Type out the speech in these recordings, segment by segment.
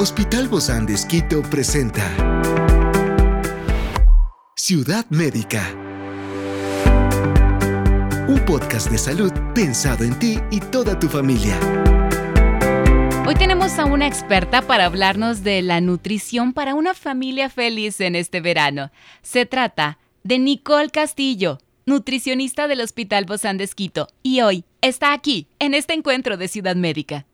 Hospital Bozán de Esquito presenta Ciudad Médica. Un podcast de salud pensado en ti y toda tu familia. Hoy tenemos a una experta para hablarnos de la nutrición para una familia feliz en este verano. Se trata de Nicole Castillo, nutricionista del Hospital Bozán de Esquito, y hoy está aquí, en este encuentro de Ciudad Médica.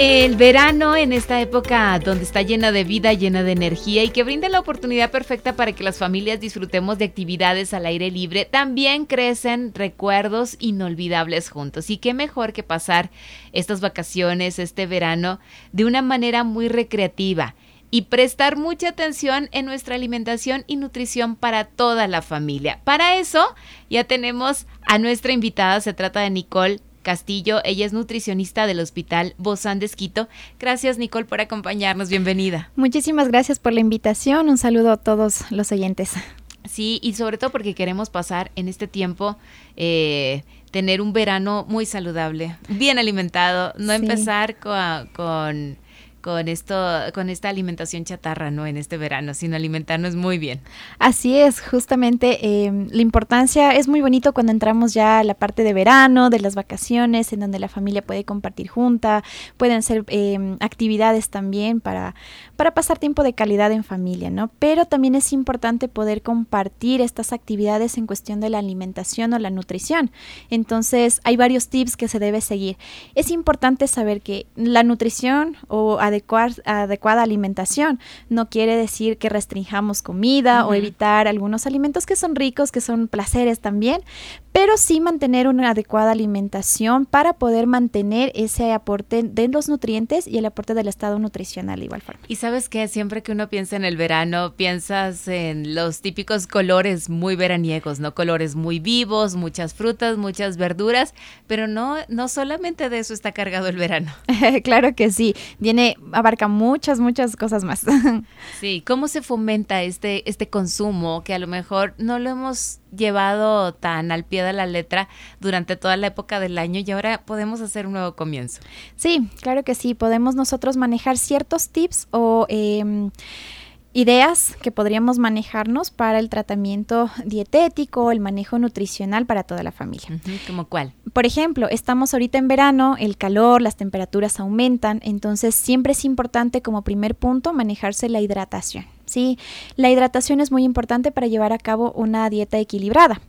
El verano en esta época donde está llena de vida, llena de energía y que brinda la oportunidad perfecta para que las familias disfrutemos de actividades al aire libre, también crecen recuerdos inolvidables juntos. Y qué mejor que pasar estas vacaciones, este verano, de una manera muy recreativa y prestar mucha atención en nuestra alimentación y nutrición para toda la familia. Para eso ya tenemos a nuestra invitada, se trata de Nicole Castillo. Ella es nutricionista del Hospital Bozán de Esquito. Gracias, Nicole, por acompañarnos. Bienvenida. Muchísimas gracias por la invitación. Un saludo a todos los oyentes. Sí, y sobre todo porque queremos pasar en este tiempo, eh, tener un verano muy saludable, bien alimentado, no empezar con con esto, con esta alimentación chatarra, ¿no? En este verano, sino alimentarnos muy bien. Así es, justamente em, la importancia es muy bonito cuando entramos ya a la parte de verano, de las vacaciones, en donde la familia puede compartir junta, pueden ser em, actividades también para, para pasar tiempo de calidad en familia, ¿no? Pero también es importante poder compartir estas actividades en cuestión de la alimentación o la nutrición. Entonces, hay varios tips que se debe seguir. Es importante saber que la nutrición o adecuada alimentación. No quiere decir que restringamos comida o evitar algunos alimentos que son ricos, que son placeres también, pero sí mantener una adecuada alimentación para poder mantener ese aporte de los nutrientes y el aporte del estado nutricional de igual forma. Y sabes que siempre que uno piensa en el verano, piensas en los típicos colores muy veraniegos, ¿no? Colores muy vivos, muchas frutas, muchas verduras, pero no, no solamente de eso está cargado el verano. claro que sí, viene abarca muchas, muchas cosas más. sí, ¿cómo se fomenta este, este consumo que a lo mejor no lo hemos llevado tan al pie de la letra durante toda la época del año y ahora podemos hacer un nuevo comienzo? Sí, claro que sí, podemos nosotros manejar ciertos tips o... Eh, ideas que podríamos manejarnos para el tratamiento dietético, el manejo nutricional para toda la familia. ¿Como cuál? Por ejemplo, estamos ahorita en verano, el calor, las temperaturas aumentan, entonces siempre es importante como primer punto manejarse la hidratación. ¿Sí? La hidratación es muy importante para llevar a cabo una dieta equilibrada.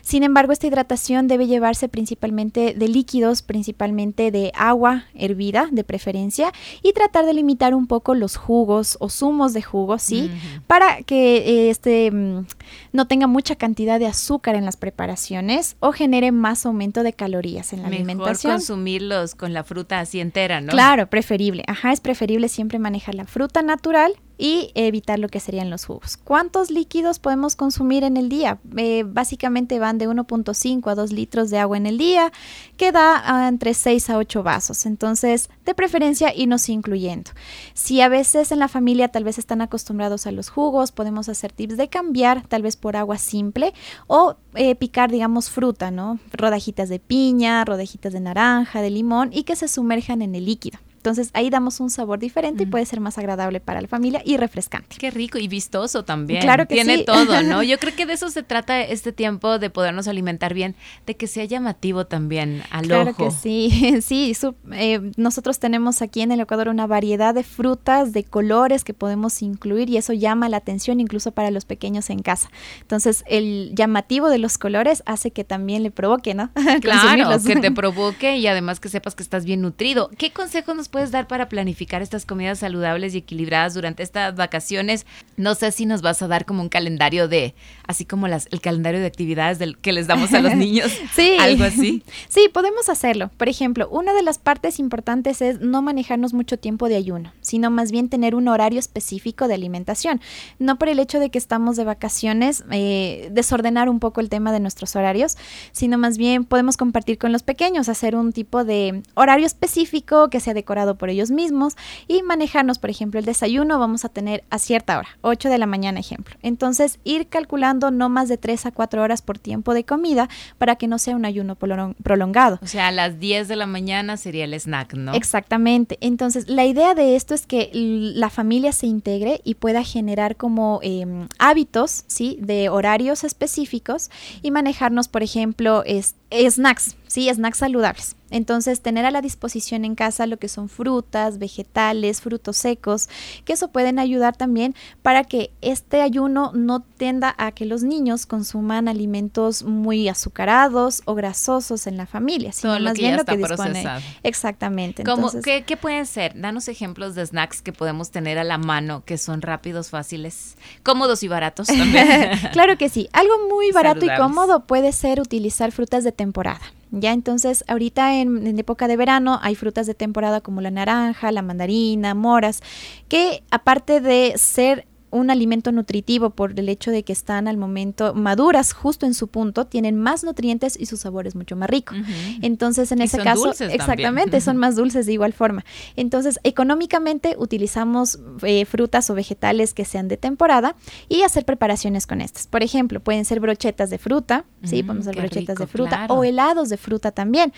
Sin embargo, esta hidratación debe llevarse principalmente de líquidos, principalmente de agua hervida, de preferencia, y tratar de limitar un poco los jugos o zumos de jugos, ¿sí? Para que eh, este mm, no tenga mucha cantidad de azúcar en las preparaciones o genere más aumento de calorías en la Mejor alimentación. consumirlos con la fruta así entera, ¿no? Claro, preferible. Ajá, es preferible siempre manejar la fruta natural y evitar lo que serían los jugos. ¿Cuántos líquidos podemos consumir en el día? Eh, básicamente van de 1.5 a 2 litros de agua en el día, que da ah, entre 6 a 8 vasos. Entonces, de preferencia, irnos incluyendo. Si a veces en la familia tal vez están acostumbrados a los jugos, podemos hacer tips de cambiar tal vez por agua simple o eh, picar, digamos, fruta, ¿no? Rodajitas de piña, rodajitas de naranja, de limón y que se sumerjan en el líquido. Entonces ahí damos un sabor diferente y puede ser más agradable para la familia y refrescante. Qué rico y vistoso también. Claro que Tiene todo, ¿no? Yo creo que de eso se trata este tiempo de podernos alimentar bien, de que sea llamativo también al ojo. Claro que sí, sí. Eh, nosotros tenemos aquí en el Ecuador una variedad de frutas, de colores que podemos incluir y eso llama la atención incluso para los pequeños en casa. Entonces el llamativo de los colores hace que también le provoque, ¿no? claro, que te provoque y además que sepas que estás bien nutrido. ¿Qué consejos nos puedes dar para planificar estas comidas saludables y equilibradas durante estas vacaciones? No sé si nos vas a dar como un calendario de, así como las, el calendario de actividades del, que les damos a los niños. sí. Algo así. Sí, podemos hacerlo. Por ejemplo, una de las partes importantes es no manejarnos mucho tiempo de ayuno, sino más bien tener un horario específico de alimentación. No por el hecho de que estamos de vacaciones, eh, desordenar un poco el tema de nuestros horarios, sino más bien podemos compartir con los pequeños, hacer un tipo de horario específico que sea decorado por ellos mismos y manejarnos, por ejemplo, el desayuno vamos a tener a cierta hora, 8 de la mañana, ejemplo. Entonces, ir calculando no más de 3 a 4 horas por tiempo de comida para que no sea un ayuno prolongado. O sea, a las 10 de la mañana sería el snack, ¿no? Exactamente. Entonces, la idea de esto es que la familia se integre y pueda generar como em, hábitos, ¿sí? De horarios específicos y manejarnos, por ejemplo, snacks, ¿sí? Snacks saludables. Entonces, tener a la disposición en casa lo que son frutas, vegetales, frutos secos, que eso pueden ayudar también para que este ayuno no tienda a que los niños consuman alimentos muy azucarados o grasosos en la familia, sino más bien lo que dispone. Exactamente. ¿qué, ¿Qué pueden ser? Danos ejemplos de snacks que podemos tener a la mano, que son rápidos, fáciles, cómodos y baratos también. claro que sí. Algo muy barato y cómodo puede ser utilizar frutas de temporada. Ya entonces, ahorita en, época de verano hay frutas de temporada como la naranja, la mandarina, moras, que aparte de ser un alimento nutritivo por el hecho de que están al momento maduras justo en su punto, tienen más nutrientes y su sabor es mucho más rico. Entonces, en ese caso, exactamente, son más dulces de igual forma. Entonces, económicamente utilizamos eh, frutas o vegetales que sean de temporada y hacer preparaciones con estas. Por ejemplo, pueden ser brochetas de fruta, sí, podemos hacer brochetas de fruta o helados de fruta también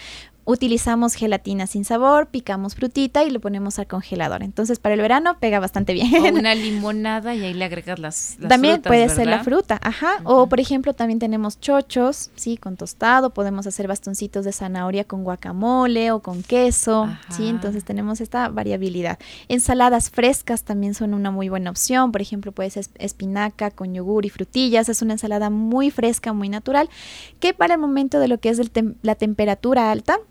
utilizamos gelatina sin sabor, picamos frutita y lo ponemos al congelador. Entonces, para el verano pega bastante bien. O una limonada y ahí le agregas las, También puede ser la fruta, ajá. O, por ejemplo, también tenemos chochos, sí, con tostado. Podemos hacer bastoncitos de zanahoria con guacamole o con queso, sí. Entonces, tenemos esta variabilidad. Ensaladas frescas también son una muy buena opción. Por ejemplo, puede ser espinaca con yogur y frutillas. Es una ensalada muy fresca, muy natural, que para el momento de lo que es la temperatura alta,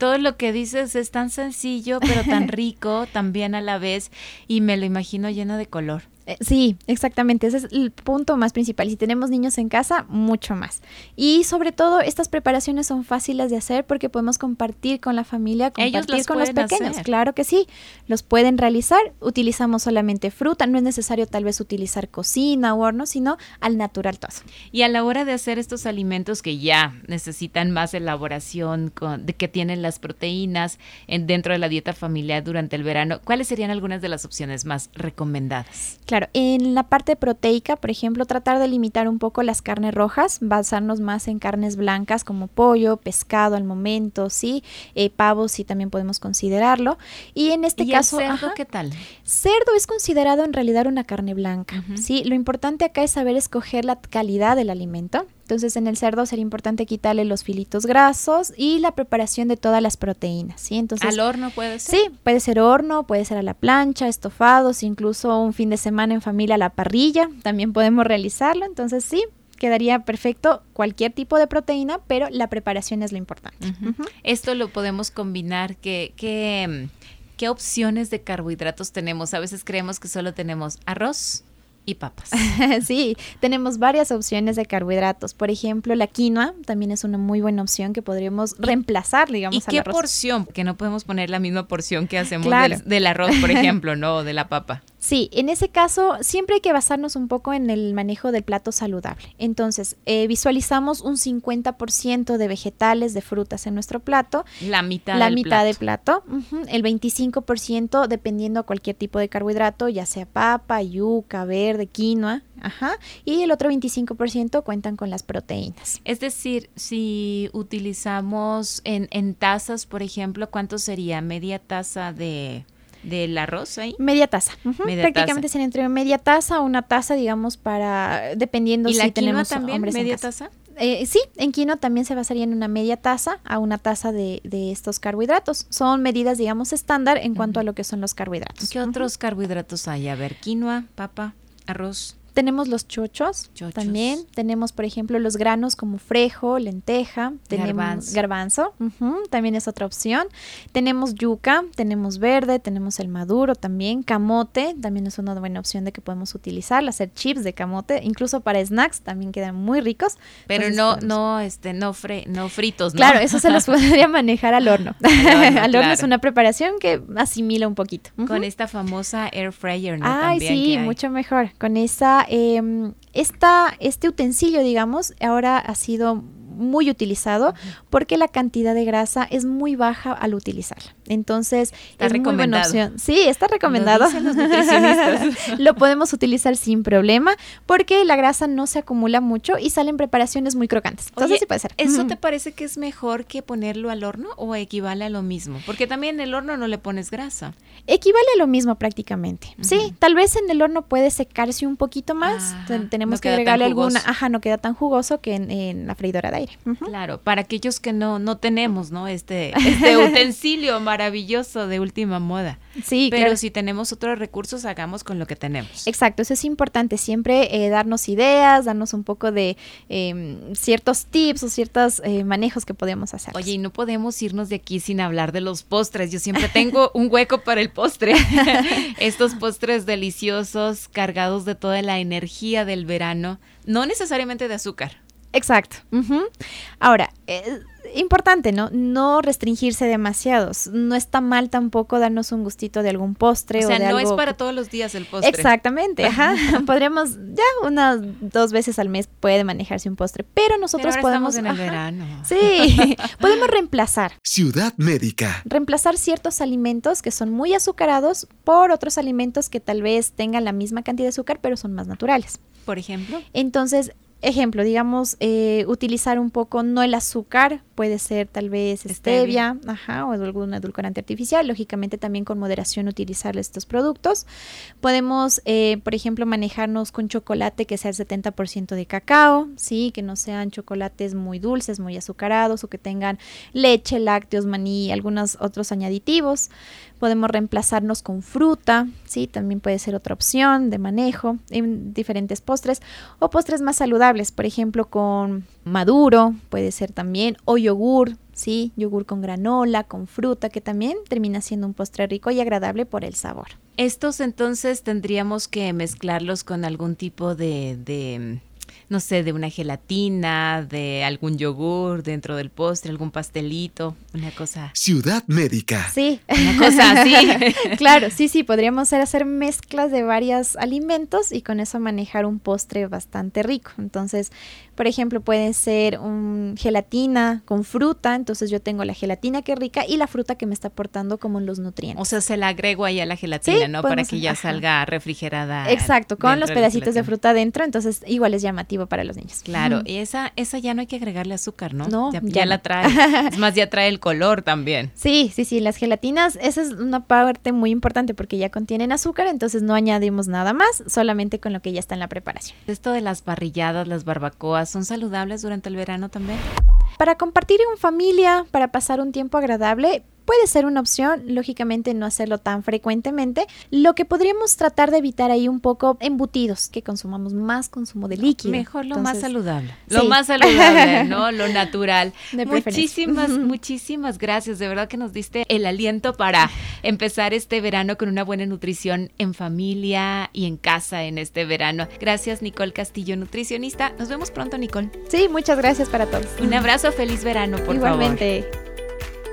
todo lo que dices es tan sencillo, pero tan rico también a la vez, y me lo imagino lleno de color. Eh, sí, exactamente, ese es el punto más principal. Si tenemos niños en casa, mucho más. Y sobre todo, estas preparaciones son fáciles de hacer porque podemos compartir con la familia, compartir con los pequeños. Claro que sí, los pueden realizar. Utilizamos solamente fruta, no es necesario tal vez utilizar cocina o horno, sino al natural todo. Y a la hora de hacer estos alimentos que ya necesitan más elaboración, de que tienen las proteínas en, dentro de la dieta familiar durante el verano, ¿cuáles serían algunas de las opciones más recomendadas? Claro, en la parte proteica, por ejemplo, tratar de limitar un poco las carnes rojas, basarnos más en carnes blancas como pollo, pescado al momento, sí, eh, pavo sí también podemos considerarlo. Y en este caso, el cerdo qué tal? Cerdo es considerado en realidad una carne blanca, sí. Lo importante acá es saber escoger la calidad del alimento. Entonces en el cerdo sería importante quitarle los filitos grasos y la preparación de todas las proteínas, ¿sí? Entonces al horno puede ser. Sí, puede ser horno, puede ser a la plancha, estofados, incluso un fin de semana en familia a la parrilla, también podemos realizarlo. Entonces sí, quedaría perfecto cualquier tipo de proteína, pero la preparación es lo importante. Esto lo podemos combinar que que ¿Qué opciones de carbohidratos tenemos? A veces creemos que solo tenemos arroz, y papas. sí, tenemos varias opciones de carbohidratos. Por ejemplo, la quinoa también es una muy buena opción que podríamos reemplazar, digamos, ¿Y qué porción? Que no podemos poner la misma porción que hacemos del, arroz, por ejemplo, ¿no? De la papa. Sí, en ese caso siempre hay que basarnos un poco en el manejo del plato saludable. Entonces, eh, visualizamos un 50% de vegetales, de frutas en nuestro plato. La mitad La mitad del plato. El 25% dependiendo a cualquier tipo de carbohidrato, ya sea papa, yuca, verde, quinoa. Ajá. Y el otro 25% cuentan con las proteínas. Es decir, si utilizamos en, en tazas, por ejemplo, ¿cuánto sería? ¿Media taza de del arroz ahí? Media taza. Prácticamente se entre media taza o una taza, digamos, para dependiendo ¿Y si la tenemos también media taza. Eh, sí, en quinoa también se basaría en una media taza a una taza de, estos carbohidratos. Son medidas, digamos, estándar en cuanto a lo que son los carbohidratos. ¿Qué otros carbohidratos hay? A ver, quinoa, papa, arroz. Tenemos los chochos, también. Tenemos, por ejemplo, los granos como frejo, lenteja, tenemos garbanzo, también es otra opción. Tenemos yuca, tenemos verde, tenemos el maduro también, camote, también es una buena opción de que podemos utilizar, hacer chips de camote, incluso para snacks también quedan muy ricos. Pero no, no, este, no, no fritos, ¿no? Claro, eso se los podría manejar al horno. al horno, es una preparación que asimila un poquito. Con esta famosa air fryer, ¿no? Ay, sí, mucho mejor. Con esa, eh, esta, este utensilio, digamos, ahora ha sido muy utilizado porque la cantidad de grasa es muy baja al utilizarla. Entonces, es muy buena opción. Sí, está recomendado. Lo, Lo podemos utilizar sin problema porque la grasa no se acumula mucho y salen preparaciones muy crocantes. Entonces, sí puede ser. ¿Eso te parece que es mejor que ponerlo al horno o equivale a lo mismo? Porque también en el horno no le pones grasa. Equivale a lo mismo prácticamente. Sí, tal vez en el horno puede secarse un poquito más. Tenemos que agregarle alguna, ajá, no queda tan jugoso que en, la freidora de aire. Claro, para aquellos que no, no tenemos, ¿no? Este, este utensilio maravilloso de última moda. Sí, pero si tenemos otros recursos, hagamos con lo que tenemos. Exacto, eso es importante, siempre eh, darnos ideas, darnos un poco de em, ciertos tips o ciertos eh, manejos que podemos hacer. Oye, y no podemos irnos de aquí sin hablar de los postres. Yo siempre tengo un hueco para el postre. Estos postres deliciosos, cargados de toda la energía del verano, no necesariamente de azúcar. Exacto. Ahora, eh, importante, ¿no? No restringirse demasiado. No está mal tampoco darnos un gustito de algún postre. O sea, no es para todos los días el postre. Exactamente, ajá. Podríamos, ya unas dos veces al mes puede manejarse un postre, pero nosotros podemos... en el verano. Sí, podemos reemplazar. Ciudad Médica. Reemplazar ciertos alimentos que son muy azucarados por otros alimentos que tal vez tengan la misma cantidad de azúcar, pero son más naturales. Por ejemplo. Entonces, Ejemplo, digamos, eh, utilizar un poco, no el azúcar, puede ser tal vez stevia, ajá, o algún edulcorante artificial, lógicamente también con moderación utilizar estos productos. Podemos, eh, por ejemplo, manejarnos con chocolate que sea el 70% de cacao, sí, que no sean chocolates muy dulces, muy azucarados o que tengan leche, lácteos, maní, algunos otros añaditivos. Podemos reemplazarnos con fruta, sí, también puede ser otra opción de manejo en diferentes postres o postres más saludables, por ejemplo, con maduro, puede ser también, o yogur, sí, yogur con granola, con fruta, que también termina siendo un postre rico y agradable por el sabor. Estos entonces tendríamos que mezclarlos con algún tipo de, de no sé, de una gelatina, de algún yogur dentro del postre, algún pastelito, una cosa. Ciudad médica. Sí. Una cosa así. claro, sí, sí, podríamos hacer mezclas de varios alimentos y con eso manejar un postre bastante rico. Entonces, por ejemplo, puede ser un gelatina con fruta, entonces yo tengo la gelatina que es rica y la fruta que me está aportando como los nutrientes. O sea, se la agrego ahí a la gelatina, ¿no? Para que ya salga refrigerada. Exacto, con los pedacitos de, fruta dentro, entonces igual es llamativo para los niños. Claro, y esa, esa ya no hay que agregarle azúcar, ¿no? No, ya, la trae. es más, ya trae el color también. Sí, sí, sí, las gelatinas, esa es una parte muy importante porque ya contienen azúcar, entonces no añadimos nada más, solamente con lo que ya está en la preparación. Esto de las parrilladas, las barbacoas, ¿son saludables durante el verano también? Para compartir en familia, para pasar un tiempo agradable, puede ser una opción, lógicamente no hacerlo tan frecuentemente. Lo que podríamos tratar de evitar ahí un poco embutidos, que consumamos más consumo de líquido. Mejor lo más saludable. Lo más saludable, ¿no? Lo natural. muchísimas, muchísimas gracias. De verdad que nos diste el aliento para empezar este verano con una buena nutrición en familia y en casa en este verano. Gracias, Nicole Castillo, nutricionista. Nos vemos pronto, Nicole. Sí, muchas gracias para todos. Un abrazo, feliz verano, por Igualmente.